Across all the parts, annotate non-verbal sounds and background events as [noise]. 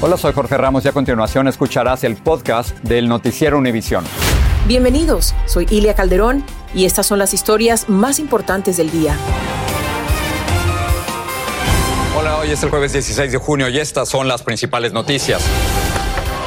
Hola, soy Jorge Ramos y a continuación escucharás el podcast del Noticiero Univisión. Bienvenidos, soy Ilia Calderón y estas son las historias más importantes del día. Hola, hoy es el jueves 16 de junio y estas son las principales noticias.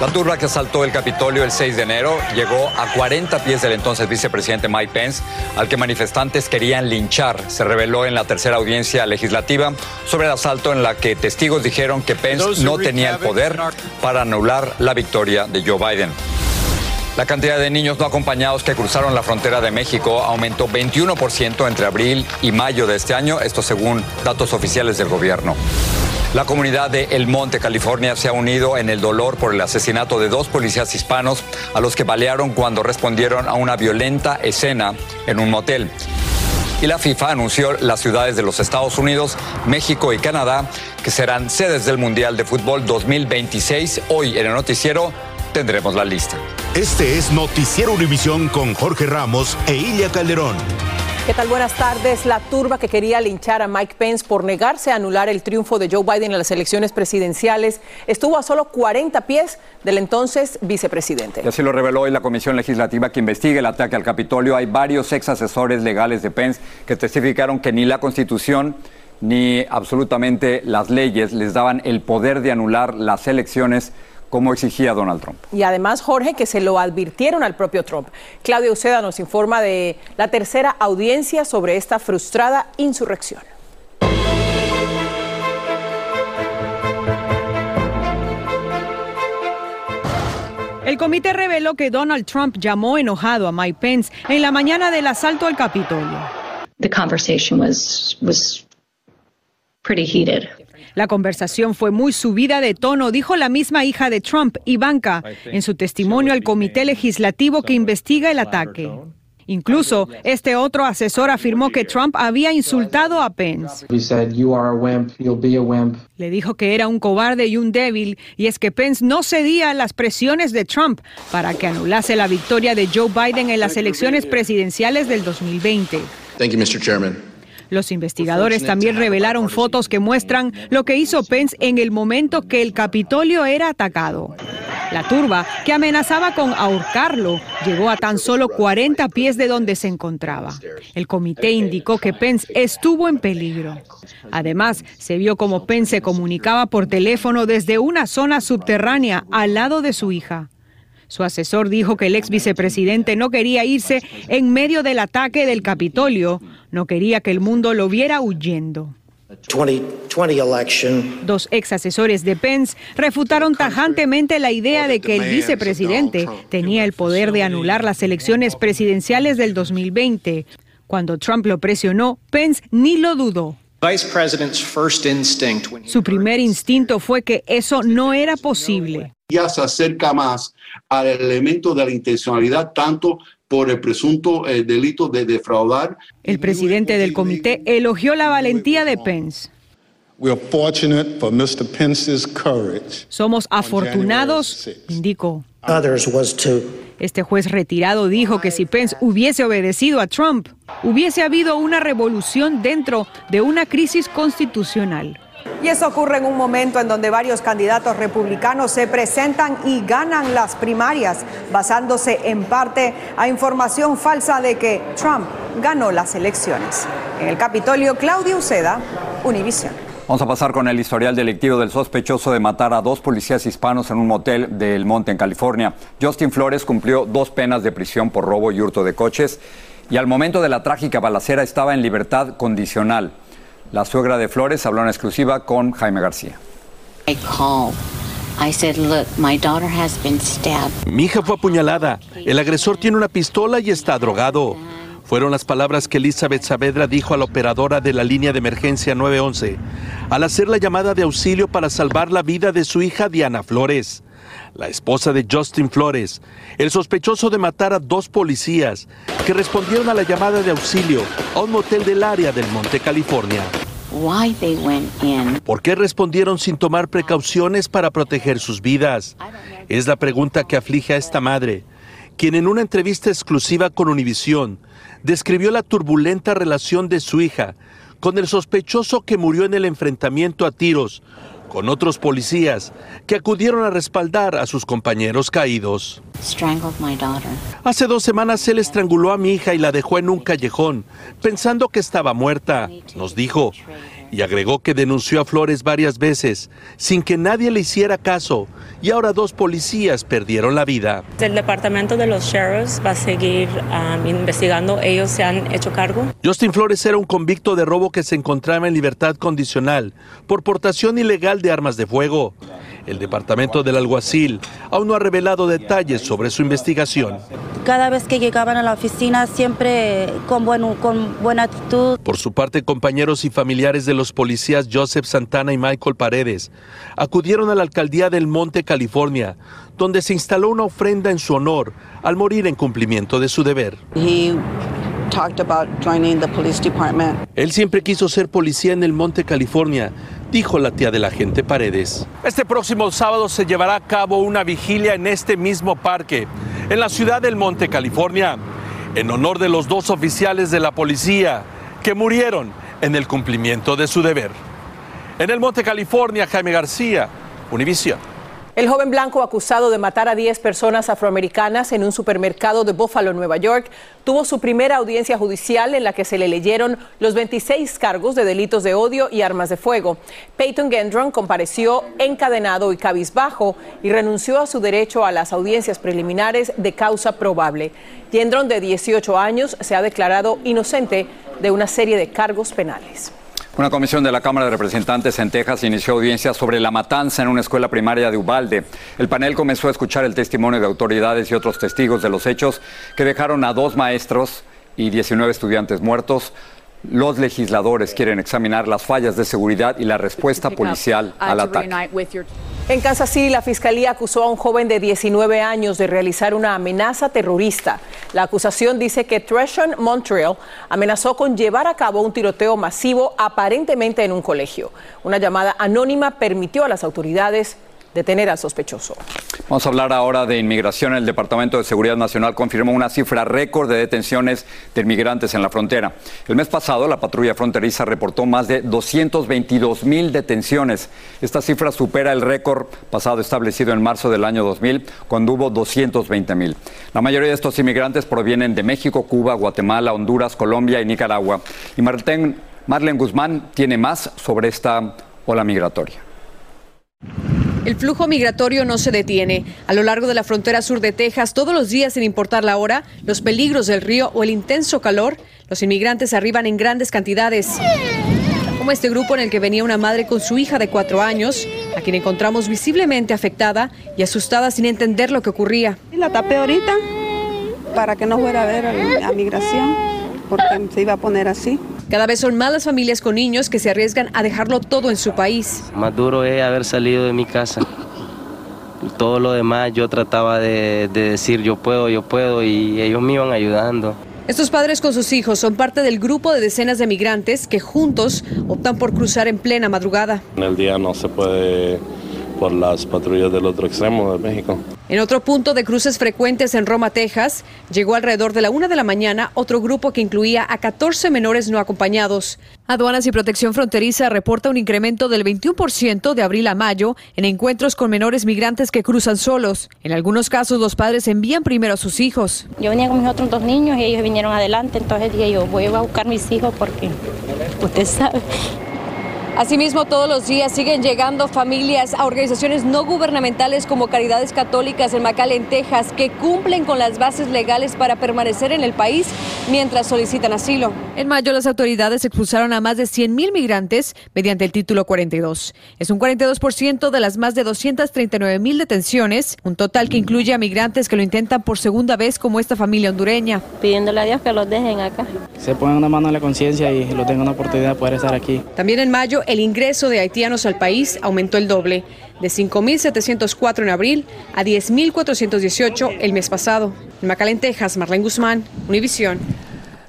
La turba que asaltó el Capitolio el 6 de enero llegó a 40 pies del entonces vicepresidente Mike Pence, al que manifestantes querían linchar. Se reveló en la tercera audiencia legislativa sobre el asalto en la que testigos dijeron que Pence no tenía el poder para anular la victoria de Joe Biden. La cantidad de niños no acompañados que cruzaron la frontera de México aumentó 21% entre abril y mayo de este año, esto según datos oficiales del gobierno. La comunidad de El Monte, California, se ha unido en el dolor por el asesinato de dos policías hispanos a los que balearon cuando respondieron a una violenta escena en un motel. Y la FIFA anunció las ciudades de los Estados Unidos, México y Canadá que serán sedes del Mundial de Fútbol 2026. Hoy en el noticiero tendremos la lista. Este es Noticiero Univisión con Jorge Ramos e Ilia Calderón. ¿Qué tal? Buenas tardes. La turba que quería linchar a Mike Pence por negarse a anular el triunfo de Joe Biden en las elecciones presidenciales estuvo a solo 40 pies del entonces vicepresidente. Y así lo reveló hoy la comisión legislativa que investiga el ataque al Capitolio. Hay varios ex asesores legales de Pence que testificaron que ni la Constitución ni absolutamente las leyes les daban el poder de anular las elecciones como exigía Donald Trump. Y además, Jorge, que se lo advirtieron al propio Trump. Claudia Uceda nos informa de la tercera audiencia sobre esta frustrada insurrección. El comité reveló que Donald Trump llamó enojado a Mike Pence en la mañana del asalto al Capitolio. The conversation was was pretty heated. La conversación fue muy subida de tono, dijo la misma hija de Trump, Ivanka, en su testimonio al comité legislativo que investiga el ataque. Incluso, este otro asesor afirmó que Trump había insultado a Pence. Le dijo que era un cobarde y un débil, y es que Pence no cedía a las presiones de Trump para que anulase la victoria de Joe Biden en las elecciones presidenciales del 2020. Thank you, Mr. Chairman. Los investigadores también revelaron fotos que muestran lo que hizo Pence en el momento que el Capitolio era atacado. La turba, que amenazaba con ahorcarlo, llegó a tan solo 40 pies de donde se encontraba. El comité indicó que Pence estuvo en peligro. Además, se vio como Pence se comunicaba por teléfono desde una zona subterránea al lado de su hija. Su asesor dijo que el ex vicepresidente no quería irse en medio del ataque del Capitolio, no quería que el mundo lo viera huyendo. Dos ex asesores de Pence refutaron tajantemente la idea de que el vicepresidente tenía el poder de anular las elecciones presidenciales del 2020. Cuando Trump lo presionó, Pence ni lo dudó. Su primer instinto fue que eso no era posible. Ya se acerca más al elemento de la intencionalidad, tanto por el presunto eh, delito de defraudar. El presidente del comité elogió la valentía de Pence. Somos afortunados, indicó. Este juez retirado dijo que si Pence hubiese obedecido a Trump, hubiese habido una revolución dentro de una crisis constitucional. Y eso ocurre en un momento en donde varios candidatos republicanos se presentan y ganan las primarias, basándose en parte a información falsa de que Trump ganó las elecciones. En el Capitolio, Claudio Uceda, Univision. Vamos a pasar con el historial delictivo del sospechoso de matar a dos policías hispanos en un motel del Monte en California. Justin Flores cumplió dos penas de prisión por robo y hurto de coches y al momento de la trágica balacera estaba en libertad condicional. La suegra de Flores habló en exclusiva con Jaime García. Mi hija fue apuñalada. El agresor tiene una pistola y está drogado. Fueron las palabras que Elizabeth Saavedra dijo a la operadora de la línea de emergencia 911 al hacer la llamada de auxilio para salvar la vida de su hija Diana Flores, la esposa de Justin Flores, el sospechoso de matar a dos policías que respondieron a la llamada de auxilio a un motel del área del Monte, California. ¿Por qué respondieron sin tomar precauciones para proteger sus vidas? Es la pregunta que aflige a esta madre, quien en una entrevista exclusiva con Univisión describió la turbulenta relación de su hija con el sospechoso que murió en el enfrentamiento a tiros con otros policías que acudieron a respaldar a sus compañeros caídos. Hace dos semanas él estranguló a mi hija y la dejó en un callejón, pensando que estaba muerta, nos dijo y agregó que denunció a Flores varias veces sin que nadie le hiciera caso y ahora dos policías perdieron la vida. El departamento de los sheriffs va a seguir um, investigando, ellos se han hecho cargo. Justin Flores era un convicto de robo que se encontraba en libertad condicional por portación ilegal de armas de fuego. El departamento del alguacil aún no ha revelado detalles sobre su investigación. Cada vez que llegaban a la oficina siempre con, con buena actitud. Por su parte, compañeros y familiares de los policías Joseph Santana y Michael Paredes acudieron a la alcaldía del Monte, California, donde se instaló una ofrenda en su honor al morir en cumplimiento de su deber. Él siempre quiso ser policía en el Monte, California, dijo la tía del agente Paredes. Este próximo sábado se llevará a cabo una vigilia en este mismo parque, en la ciudad del Monte, California, en honor de los dos oficiales de la policía que murieron en el cumplimiento de su deber. En el Monte, California, Jaime García, Univisión. El joven blanco acusado de matar a 10 personas afroamericanas en un supermercado de Buffalo, Nueva York, tuvo su primera audiencia judicial en la que se le leyeron los 26 cargos de delitos de odio y armas de fuego. Peyton Gendron compareció encadenado y cabizbajo y renunció a su derecho a las audiencias preliminares de causa probable. Gendron, de 18 años, se ha declarado inocente de una serie de cargos penales. Una comisión de la Cámara de Representantes en Texas inició audiencia sobre la matanza en una escuela primaria de Ubalde. El panel comenzó a escuchar el testimonio de autoridades y otros testigos de los hechos que dejaron a dos maestros y 19 estudiantes muertos. Los legisladores quieren examinar las fallas de seguridad y la respuesta policial al ataque. En Kansas City, la fiscalía acusó a un joven de 19 años de realizar una amenaza terrorista. La acusación dice que Treshon Montreal amenazó con llevar a cabo un tiroteo masivo aparentemente en un colegio. Una llamada anónima permitió a las autoridades detener al sospechoso. Vamos a hablar ahora de inmigración. El Departamento de Seguridad Nacional confirmó una cifra récord de detenciones de inmigrantes en la frontera. El mes pasado, la patrulla fronteriza reportó más de 222 mil detenciones. Esta cifra supera el récord pasado establecido en marzo del año 2000, cuando hubo 220 mil. La mayoría de estos inmigrantes provienen de México, Cuba, Guatemala, Honduras, Colombia y Nicaragua. Y Marlene Guzmán tiene más sobre esta ola migratoria. El flujo migratorio no se detiene. A lo largo de la frontera sur de Texas, todos los días, sin importar la hora, los peligros del río o el intenso calor, los inmigrantes arriban en grandes cantidades. Como este grupo en el que venía una madre con su hija de cuatro años, a quien encontramos visiblemente afectada y asustada sin entender lo que ocurría. La tapé ahorita para que no fuera a ver a migración, porque se iba a poner así. Cada vez son más las familias con niños que se arriesgan a dejarlo todo en su país. Más duro es haber salido de mi casa. Todo lo demás yo trataba de, decir yo puedo, yo puedo y ellos me iban ayudando. Estos padres con sus hijos son parte del grupo de decenas de migrantes que juntos optan por cruzar en plena madrugada. En el día no se puede por las patrullas del otro extremo de México. En otro punto de cruces frecuentes en Roma, Texas, llegó alrededor de la una de la mañana otro grupo que incluía a 14 menores no acompañados. Aduanas y Protección Fronteriza reporta un incremento del 21% de abril a mayo en encuentros con menores migrantes que cruzan solos. En algunos casos, los padres envían primero a sus hijos. Yo venía con mis otros dos niños y ellos vinieron adelante, entonces dije yo voy a buscar a mis hijos porque usted sabe Asimismo, todos los días siguen llegando familias a organizaciones no gubernamentales como Caridades Católicas en McAllen, Texas, que cumplen con las bases legales para permanecer en el país mientras solicitan asilo. En mayo, las autoridades expulsaron a más de 100.000 migrantes mediante el título 42. Es un 42% de las más de 239.000 detenciones, un total que incluye a migrantes que lo intentan por segunda vez como esta familia hondureña. Pidiéndole a Dios que los dejen acá. Se pongan una mano en la conciencia y lo tengan una oportunidad de poder estar aquí. También en mayo, el ingreso de haitianos al país aumentó el doble, de 5.704 en abril a 10.418 el mes pasado. En McAllen, Texas, Marlene Guzmán, Univisión.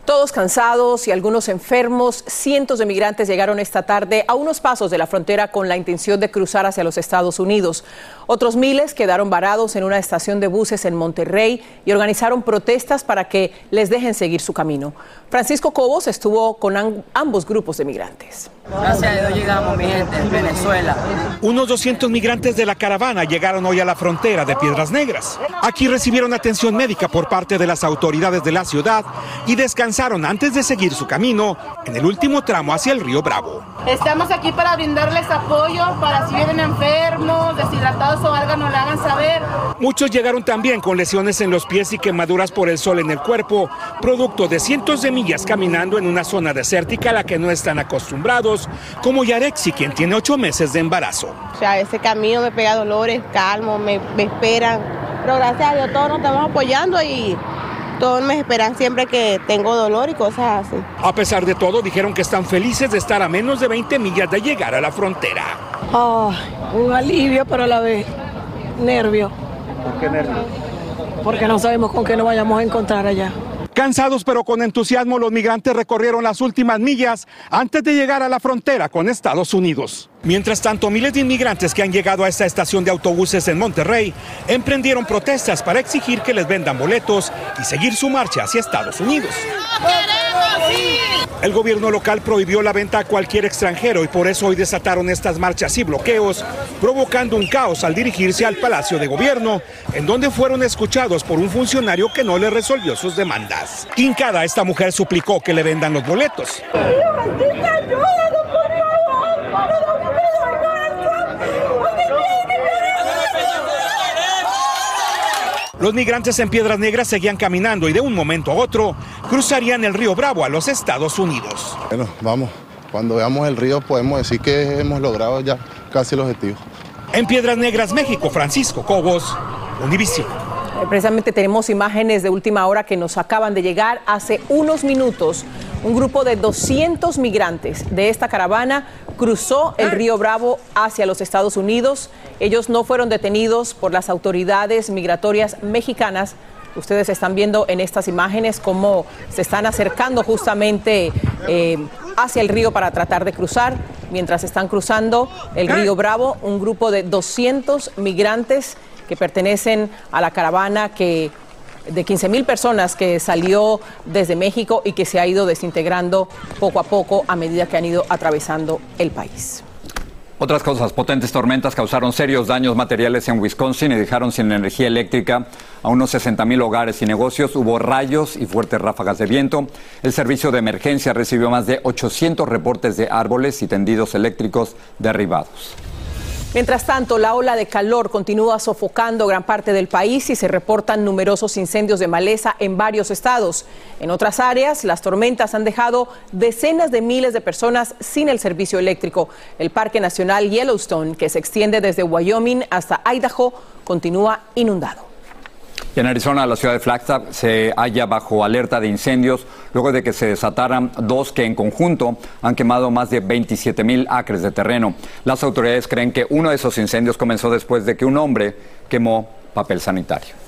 Todos cansados y algunos enfermos, cientos de migrantes llegaron esta tarde a unos pasos de la frontera con la intención de cruzar hacia los Estados Unidos. Otros miles quedaron varados en una estación de buses en Monterrey y organizaron protestas para que les dejen seguir su camino. Francisco Cobos estuvo con ambos grupos de migrantes. Gracias a Dios llegamos, mi gente, en Venezuela. Unos 200 migrantes de la caravana llegaron hoy a la frontera de Piedras Negras. Aquí recibieron atención médica por parte de las autoridades de la ciudad y descansaron antes de seguir su camino en el último tramo hacia el río Bravo. Estamos aquí para brindarles apoyo, para si vienen enfermos, deshidratados o algo, nos lo hagan saber. Muchos llegaron también con lesiones en los pies y quemaduras por el sol en el cuerpo, producto de cientos de millas caminando en una zona desértica a la que no están acostumbrados, como Yarexi, quien tiene ocho meses de embarazo. O sea, ese camino me pega dolores, calmo, me, me esperan. Pero gracias a Dios todos nos estamos apoyando y todos me esperan siempre que tengo dolor y cosas así. A pesar de todo, dijeron que están felices de estar a menos de 20 millas de llegar a la frontera. Oh, un alivio, pero a la vez nervio. ¿Por qué nervio? Porque no sabemos con qué nos vayamos a encontrar allá. Cansados pero con entusiasmo, los migrantes recorrieron las últimas millas antes de llegar a la frontera con Estados Unidos. Mientras tanto, miles de inmigrantes que han llegado a esta estación de autobuses en Monterrey emprendieron protestas para exigir que les vendan boletos y seguir su marcha hacia Estados Unidos. El gobierno local prohibió la venta a cualquier extranjero y por eso hoy desataron estas marchas y bloqueos, provocando un caos al dirigirse al Palacio de Gobierno, en donde fueron escuchados por un funcionario que no le resolvió sus demandas. Quincada, esta mujer suplicó que le vendan los boletos. Los migrantes en Piedras Negras seguían caminando y de un momento a otro cruzarían el río Bravo a los Estados Unidos. Bueno, vamos, cuando veamos el río podemos decir que hemos logrado ya casi el objetivo. En Piedras Negras, México, Francisco Cobos, Univision. Eh, precisamente tenemos imágenes de última hora que nos acaban de llegar hace unos minutos. Un grupo de 200 migrantes de esta caravana cruzó el río Bravo hacia los Estados Unidos. Ellos no fueron detenidos por las autoridades migratorias mexicanas. Ustedes están viendo en estas imágenes cómo se están acercando justamente eh, hacia el río para tratar de cruzar. Mientras están cruzando el río Bravo, un grupo de 200 migrantes que pertenecen a la caravana que de 15 mil personas que salió desde México y que se ha ido desintegrando poco a poco a medida que han ido atravesando el país. Otras cosas, potentes tormentas causaron serios daños materiales en Wisconsin y dejaron sin energía eléctrica a unos 60 mil hogares y negocios. Hubo rayos y fuertes ráfagas de viento. El servicio de emergencia recibió más de 800 reportes de árboles y tendidos eléctricos derribados. Mientras tanto, la ola de calor continúa sofocando gran parte del país y se reportan numerosos incendios de maleza en varios estados. En otras áreas, las tormentas han dejado decenas de miles de personas sin el servicio eléctrico. El Parque Nacional Yellowstone, que se extiende desde Wyoming hasta Idaho, continúa inundado. Y en Arizona, la ciudad de Flagstaff se halla bajo alerta de incendios luego de que se desataran dos que en conjunto han quemado más de 27 mil acres de terreno. Las autoridades creen que uno de esos incendios comenzó después de que un hombre quemó papel sanitario.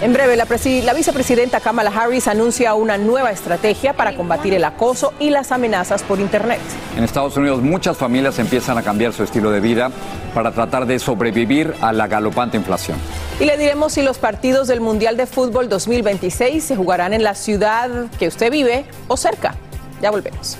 En breve, la, la, vicepresidenta Kamala Harris anuncia una nueva estrategia para combatir el acoso y las amenazas por Internet. En Estados Unidos muchas familias empiezan a cambiar su estilo de vida para tratar de sobrevivir a la galopante inflación. Y le diremos si los partidos del Mundial de Fútbol 2026 se jugarán en la ciudad que usted vive o cerca. Ya volvemos.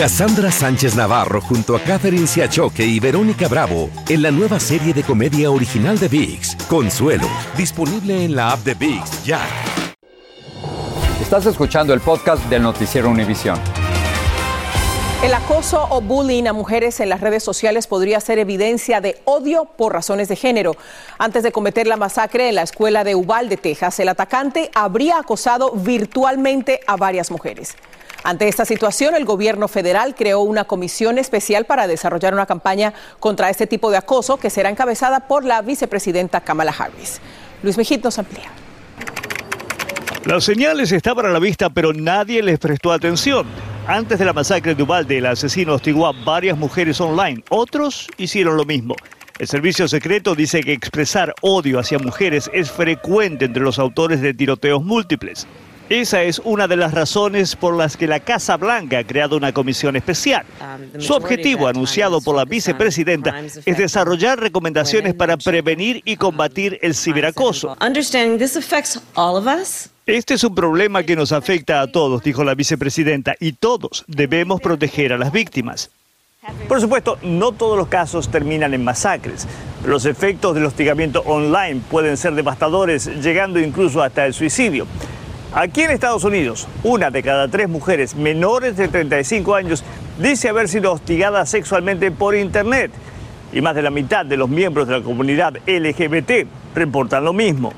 Cassandra Sánchez Navarro junto a Catherine Siachoque y Verónica Bravo en la nueva serie de comedia original de VIX, Consuelo, disponible en la app de VIX ya. Estás escuchando el podcast del noticiero Univisión. El acoso o bullying a mujeres en las redes sociales podría ser evidencia de odio por razones de género. Antes de cometer la masacre en la escuela de Uvalde, Texas, el atacante habría acosado virtualmente a varias mujeres. Ante esta situación, el gobierno federal creó una comisión especial para desarrollar una campaña contra este tipo de acoso que será encabezada por la vicepresidenta Kamala Harris. Luis Mejit nos amplía. Las señales estaban a la vista, pero nadie les prestó atención. Antes de la masacre de Ubalde, el asesino hostigó a varias mujeres online. Otros hicieron lo mismo. El servicio secreto dice que expresar odio hacia mujeres es frecuente entre los autores de tiroteos múltiples. Esa es una de las razones por las que la Casa Blanca ha creado una comisión especial. Su objetivo, anunciado por la vicepresidenta, es desarrollar recomendaciones para prevenir y combatir el ciberacoso. Este es un problema que nos afecta a todos, dijo la vicepresidenta, y todos debemos proteger a las víctimas. Por supuesto, no todos los casos terminan en masacres. Los efectos del hostigamiento online pueden ser devastadores, llegando incluso hasta el suicidio. Aquí en Estados Unidos, una de cada tres mujeres menores de 35 años dice haber sido hostigada sexualmente por Internet. Y más de la mitad de los miembros de la comunidad LGBT reportan lo mismo.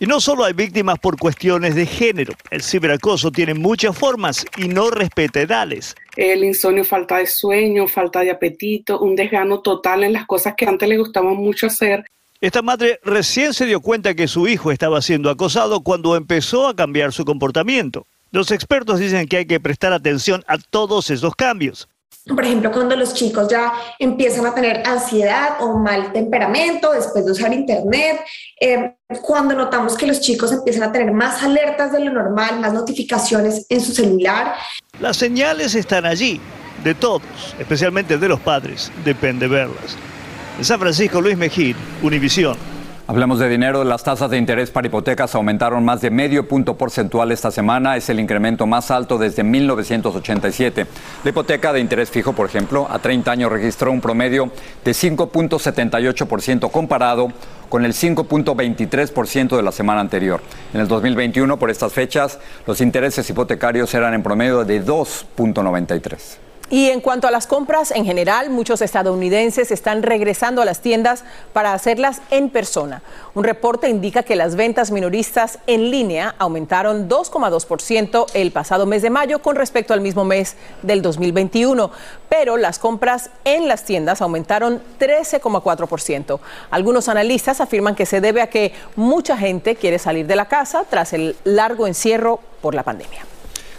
Y no solo hay víctimas por cuestiones de género, el ciberacoso tiene muchas formas y no respeta edades. El insomnio, falta de sueño, falta de apetito, un desgano total en las cosas que antes le gustaba mucho hacer. Esta madre recién se dio cuenta que su hijo estaba siendo acosado cuando empezó a cambiar su comportamiento. Los expertos dicen que hay que prestar atención a todos esos cambios. Por ejemplo, cuando los chicos ya empiezan a tener ansiedad o mal temperamento después de usar Internet, eh, cuando notamos que los chicos empiezan a tener más alertas de lo normal, más notificaciones en su celular. Las señales están allí, de todos, especialmente de los padres, depende verlas. En San Francisco, Luis Mejía, Univisión. Hablemos de dinero. Las tasas de interés para hipotecas aumentaron más de medio punto porcentual esta semana. Es el incremento más alto desde 1987. La hipoteca de interés fijo, por ejemplo, a 30 años registró un promedio de 5.78% comparado con el 5.23% de la semana anterior. En el 2021, por estas fechas, los intereses hipotecarios eran en promedio de 2.93%. Y en cuanto a las compras en general, muchos estadounidenses están regresando a las tiendas para hacerlas en persona. Un reporte indica que las ventas minoristas en línea aumentaron 2,2% el pasado mes de mayo con respecto al mismo mes del 2021, pero las compras en las tiendas aumentaron 13,4%. Algunos analistas afirman que se debe a que mucha gente quiere salir de la casa tras el largo encierro por la pandemia.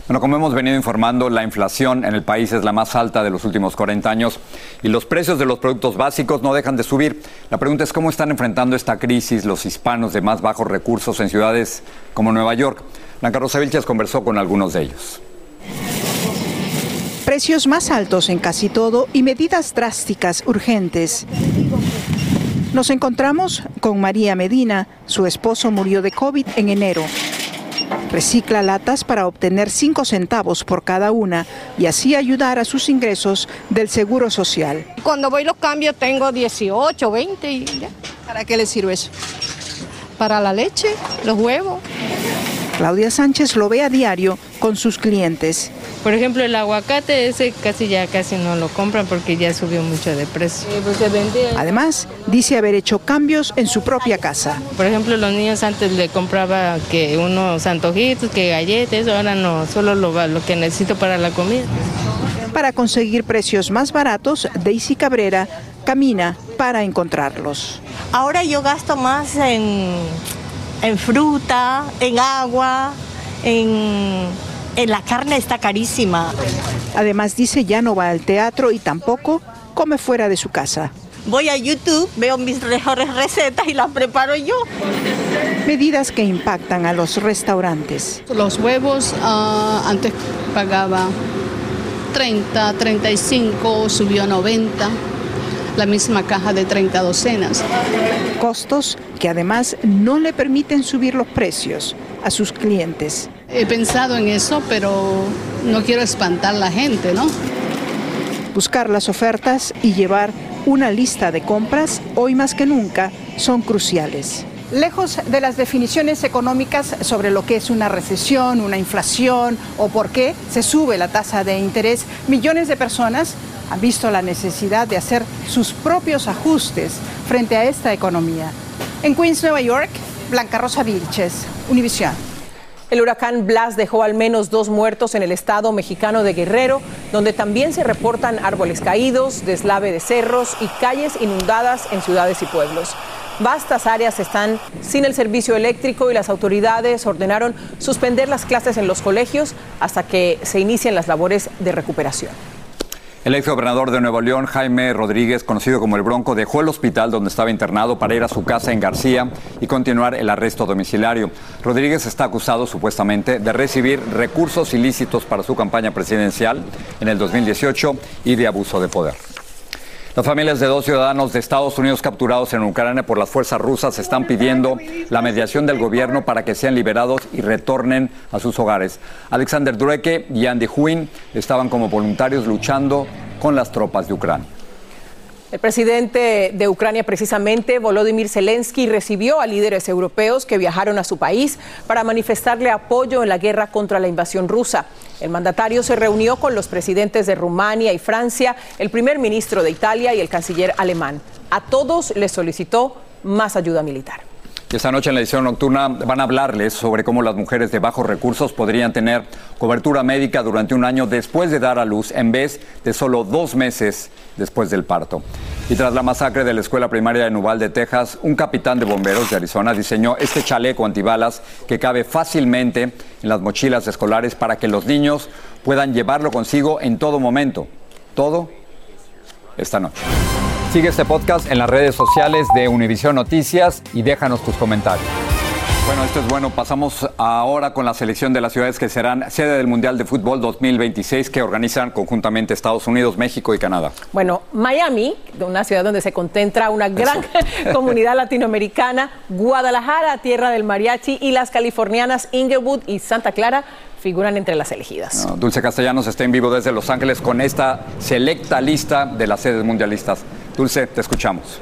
Bueno, como hemos venido informando, la inflación en el país es la más alta de los últimos 40 años y los precios de los productos básicos no dejan de subir. La pregunta es cómo están enfrentando esta crisis los hispanos de más bajos recursos en ciudades como Nueva York. Blanca Rosa Vilches conversó con algunos de ellos. Precios más altos en casi todo y medidas drásticas urgentes. Nos encontramos con María Medina. Su esposo murió de COVID en enero. Recicla latas para obtener 5 centavos por cada una y así ayudar a sus ingresos del Seguro Social. Cuando voy los cambios tengo 18, 20 y ya. ¿Para qué le sirve eso? Para la leche, los huevos. Claudia Sánchez lo ve a diario con sus clientes. Por ejemplo, el aguacate ese casi ya casi no lo compran porque ya subió mucho de precio. Pues Además, dice haber hecho cambios en su propia casa. Por ejemplo, los niños antes le compraba que unos antojitos, que galletas, ahora no, solo lo, lo que necesito para la comida. Para conseguir precios más baratos, Daisy Cabrera camina para encontrarlos. Ahora yo gasto más en, en fruta, en agua, en la carne está carísima. Además dice ya no va al teatro y tampoco come fuera de su casa. Voy a YouTube, veo mis mejores recetas y las preparo yo. Medidas que impactan a los restaurantes. Los huevos ah, antes pagaba 30, 35, subió a 90 la misma caja de 30 docenas. Costos que además no le permiten subir los precios a sus clientes. He pensado en eso, pero no quiero espantar a la gente, ¿no? Buscar las ofertas y llevar una lista de compras, hoy más que nunca, son cruciales. Lejos de las definiciones económicas sobre lo que es una recesión, una inflación o por qué se sube la tasa de interés, millones de personas han visto la necesidad de hacer sus propios ajustes frente a esta economía. En Queens, Nueva York, Blanca Rosa Vilches, Univisión. El huracán Blas dejó al menos dos muertos en el estado mexicano de Guerrero, donde también se reportan árboles caídos, deslave de cerros y calles inundadas en ciudades y pueblos. Vastas áreas están sin el servicio eléctrico y las autoridades ordenaron suspender las clases en los colegios hasta que se inicien las labores de recuperación. El ex gobernador de Nuevo León, Jaime Rodríguez, conocido como el Bronco, dejó el hospital donde estaba internado para ir a su casa en García y continuar el arresto domiciliario. Rodríguez está acusado supuestamente de recibir recursos ilícitos para su campaña presidencial en el 2018 y de abuso de poder. Las familias de dos ciudadanos de Estados Unidos capturados en Ucrania por las fuerzas rusas están pidiendo la mediación del gobierno para que sean liberados y retornen a sus hogares. Alexander Drueke y Andy Huyn estaban como voluntarios luchando con las tropas de Ucrania. El presidente de Ucrania, precisamente, Volodymyr Zelensky, recibió a líderes europeos que viajaron a su país para manifestarle apoyo en la guerra contra la invasión rusa. El mandatario se reunió con los presidentes de Rumania y Francia, el primer ministro de Italia y el canciller alemán. A todos les solicitó más ayuda militar. Esta noche en la edición nocturna van a hablarles sobre cómo las mujeres de bajos recursos podrían tener cobertura médica durante un año después de dar a luz en vez de solo dos meses después del parto. Y tras la masacre de la escuela primaria de Nuval de Texas, un capitán de bomberos de Arizona diseñó este chaleco antibalas que cabe fácilmente en las mochilas escolares para que los niños puedan llevarlo consigo en todo momento. Todo esta noche. Sigue este podcast en las redes sociales de Univision Noticias y déjanos tus comentarios. Bueno, esto es bueno. Pasamos ahora con la selección de las ciudades que serán sede del Mundial de Fútbol 2026 que organizan conjuntamente Estados Unidos, México y Canadá. Bueno, Miami, una ciudad donde se concentra una gran [laughs] comunidad latinoamericana, Guadalajara, tierra del mariachi, y las californianas Inglewood y Santa Clara figuran entre las elegidas. No, Dulce Castellanos está en vivo desde Los Ángeles con esta selecta lista de las sedes mundialistas. Dulce, te escuchamos.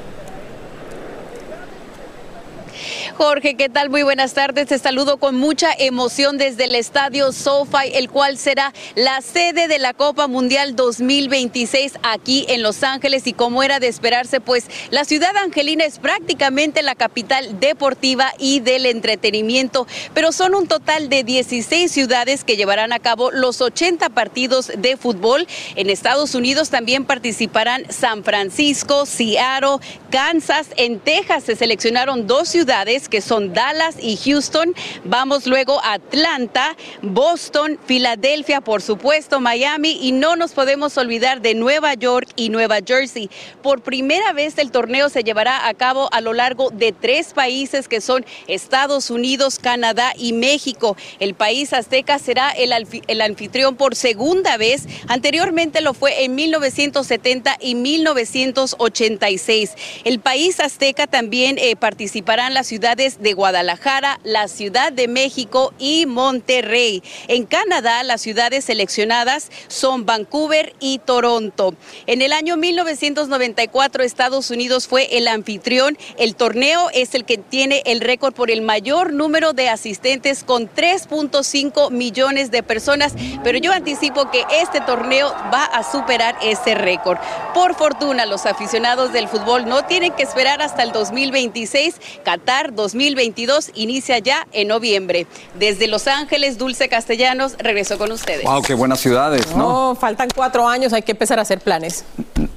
Jorge, ¿qué tal? Muy buenas tardes. Te saludo con mucha emoción desde el estadio SoFi, el cual será la sede de la Copa Mundial 2026 aquí en Los Ángeles. Y como era de esperarse, pues la ciudad angelina es prácticamente la capital deportiva y del entretenimiento. Pero son un total de 16 ciudades que llevarán a cabo los 80 partidos de fútbol. En Estados Unidos también participarán San Francisco, Seattle, Kansas. En Texas se seleccionaron dos ciudades que son Dallas y Houston. Vamos luego a Atlanta, Boston, Filadelfia, por supuesto, Miami y no nos podemos olvidar de Nueva York y Nueva Jersey. Por primera vez el torneo se llevará a cabo a lo largo de tres países que son Estados Unidos, Canadá y México. El país azteca será el, el anfitrión por segunda vez. Anteriormente lo fue en 1970 y 1986. El país azteca también eh, participarán las de Guadalajara, la Ciudad de México y Monterrey. En Canadá, las ciudades seleccionadas son Vancouver y Toronto. En el año 1994, Estados Unidos fue el anfitrión. El torneo es el que tiene el récord por el mayor número de asistentes con 3.5 millones de personas, pero yo anticipo que este torneo va a superar ese récord. Por fortuna, los aficionados del fútbol no tienen que esperar hasta el 2026. Qatar 2022 inicia ya en noviembre. Desde Los Ángeles, Dulce Castellanos, regreso con ustedes. Wow, qué buenas ciudades, ¿no? No, faltan cuatro años, hay que empezar a hacer planes.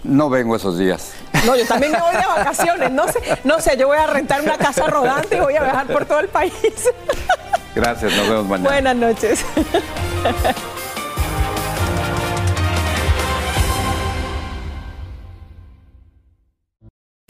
No vengo esos días. No, yo también me voy de vacaciones, no sé, no sé, yo voy a rentar una casa rodante y voy a viajar por todo el país. Gracias, nos vemos mañana. Buenas noches.